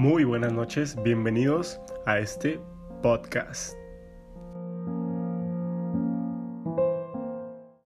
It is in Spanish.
Muy buenas noches, bienvenidos a este podcast.